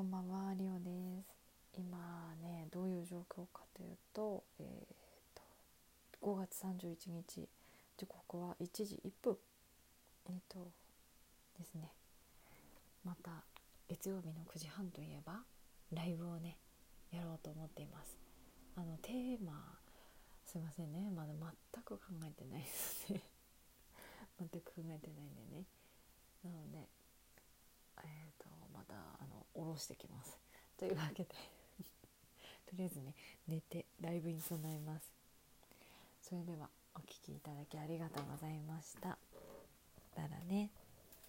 こんばんは、リオです。今ね、どういう状況かというと、えー、と5月31日、時刻は1時1分。えっ、とですね、また月曜日の9時半といえばライブをねやろうと思っています。あのテーマすいませんね、まだ全く考えてないですね。全く考えてないんでね。なので。えーと、またあの下ろしてきます。というわけで とりあえずね寝てライブに備えます。それではお聴きいただきありがとうございました。